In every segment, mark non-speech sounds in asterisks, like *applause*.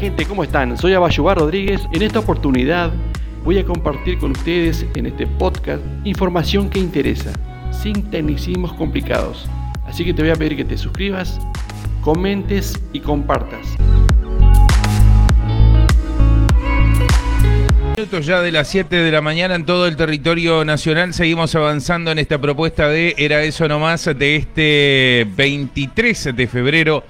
gente, ¿cómo están? Soy Abayubar Rodríguez. En esta oportunidad voy a compartir con ustedes en este podcast información que interesa, sin tecnicismos complicados. Así que te voy a pedir que te suscribas, comentes y compartas. Minutos ya de las 7 de la mañana en todo el territorio nacional seguimos avanzando en esta propuesta de Era eso nomás de este 23 de febrero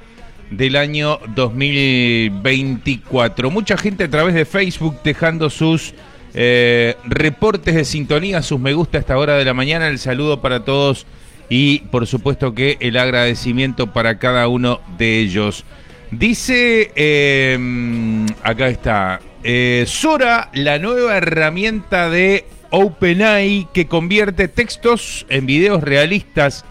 del año 2024. Mucha gente a través de Facebook dejando sus eh, reportes de sintonía, sus me gusta a esta hora de la mañana. El saludo para todos y por supuesto que el agradecimiento para cada uno de ellos. Dice, eh, acá está, eh, Sora, la nueva herramienta de OpenAI que convierte textos en videos realistas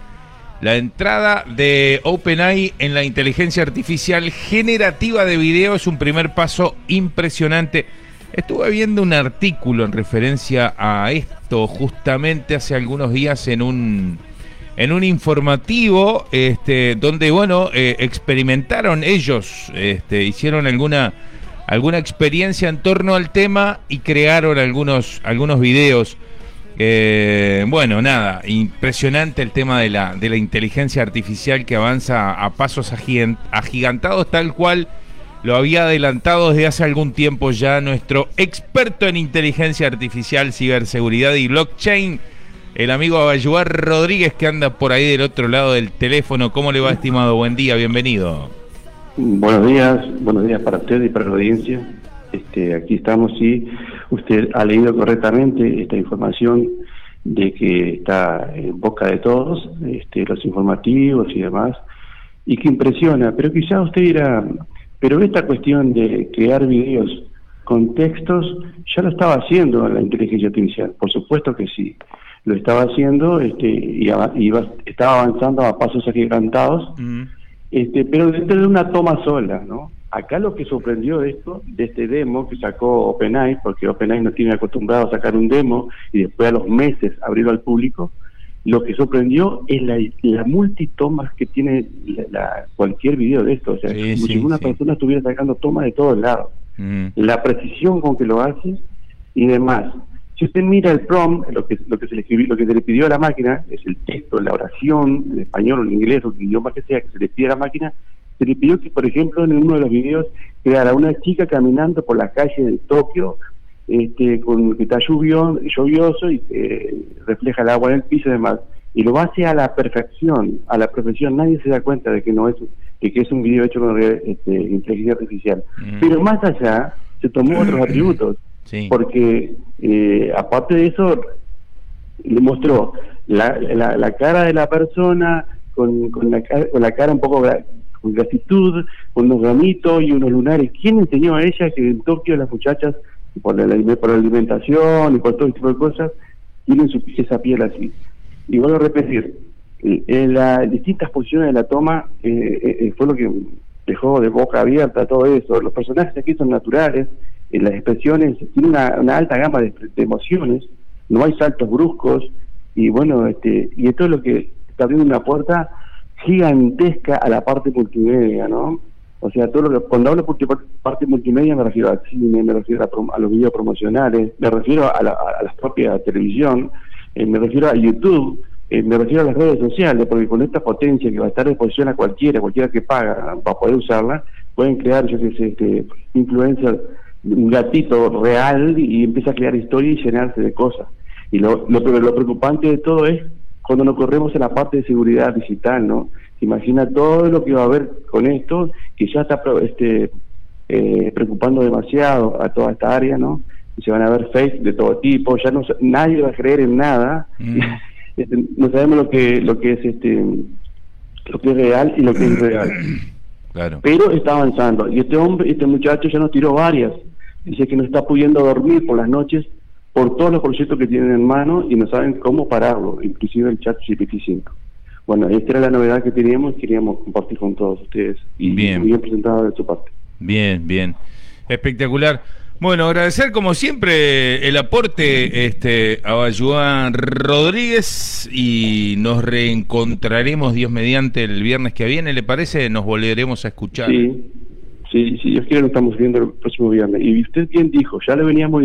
la entrada de OpenAI en la inteligencia artificial generativa de video es un primer paso impresionante. Estuve viendo un artículo en referencia a esto justamente hace algunos días en un en un informativo este, donde bueno eh, experimentaron ellos este, hicieron alguna alguna experiencia en torno al tema y crearon algunos algunos videos eh, bueno, nada, impresionante el tema de la, de la inteligencia artificial que avanza a pasos agigantados, tal cual lo había adelantado desde hace algún tiempo ya nuestro experto en inteligencia artificial, ciberseguridad y blockchain, el amigo Abayuar Rodríguez que anda por ahí del otro lado del teléfono. ¿Cómo le va, estimado? Buen día, bienvenido. Buenos días, buenos días para usted y para la audiencia. Este, aquí estamos y usted ha leído correctamente esta información de que está en boca de todos, este, los informativos y demás, y que impresiona, pero quizá usted dirá, pero esta cuestión de crear videos con textos ya lo estaba haciendo la inteligencia artificial, por supuesto que sí, lo estaba haciendo este, y iba, estaba avanzando a pasos agigantados, este, pero dentro de una toma sola, ¿no? Acá lo que sorprendió de esto, de este demo que sacó OpenAI, porque OpenAI no tiene acostumbrado a sacar un demo y después a los meses abrirlo al público, lo que sorprendió es la, la multitomas que tiene la, cualquier video de esto. O sea, como si una persona estuviera sacando tomas de todos lados. Mm. La precisión con que lo hace y demás. Si usted mira el prompt, lo que, lo que se le escribió, lo que se le pidió a la máquina, es el texto, la oración, en español o en inglés o el idioma que sea que se le pide a la máquina, se le pidió que, por ejemplo, en uno de los videos creara una chica caminando por la calle de Tokio, este, con que está lluvioso y refleja el agua en el piso y demás. Y lo hace a la perfección, a la perfección. Nadie se da cuenta de que no es, de que es un video hecho con este, inteligencia artificial. Mm. Pero más allá, se tomó otros atributos. Porque, eh, aparte de eso, le mostró la, la, cara de la persona con, con, la, con la cara un poco con gratitud, con unos ramitos y unos lunares. ¿Quién enseñó a ella que en Tokio las muchachas, por la, por la alimentación y por todo tipo de cosas, tienen su, esa piel así? Y vuelvo a repetir, eh, en las distintas posiciones de la toma eh, eh, fue lo que dejó de boca abierta todo eso. Los personajes aquí son naturales, las expresiones tienen una, alta gama de, emociones, no hay saltos bruscos, y bueno, este y esto es lo que está abriendo una puerta gigantesca a la parte multimedia, ¿no? O sea, todo lo que, cuando hablo de parte multimedia me refiero al cine, me refiero a, los videos promocionales, me refiero a la, a propia televisión, eh, me refiero a YouTube, eh, me refiero a las redes sociales, porque con esta potencia que va a estar a disposición a cualquiera, cualquiera que paga para poder usarla, pueden crear, yo este, influencers, un gatito real y, empieza a crear historia y llenarse de cosas. Y lo, lo preocupante de todo es cuando nos corremos en la parte de seguridad digital, ¿no? Imagina todo lo que va a haber con esto, que ya está este, eh, preocupando demasiado a toda esta área, ¿no? Y se van a ver fakes de todo tipo, ya no nadie va a creer en nada, mm. *laughs* este, no sabemos lo que lo que es este lo que es real y lo que es real. *coughs* Claro. Pero está avanzando y este hombre, este muchacho ya nos tiró varias. Dice que no está pudiendo dormir por las noches por todos los proyectos que tienen en mano y no saben cómo pararlo, inclusive el chat GPT-5. Bueno, esta era la novedad que teníamos y queríamos compartir con todos ustedes. Y bien, bien presentado de su parte. Bien, bien. Espectacular. Bueno, agradecer como siempre el aporte este, a Bayuán Rodríguez y nos reencontraremos, Dios mediante, el viernes que viene, ¿le parece? Nos volveremos a escuchar. Sí, Sí, si Dios quiere, lo estamos viendo el próximo viernes. Y usted bien dijo, ya le veníamos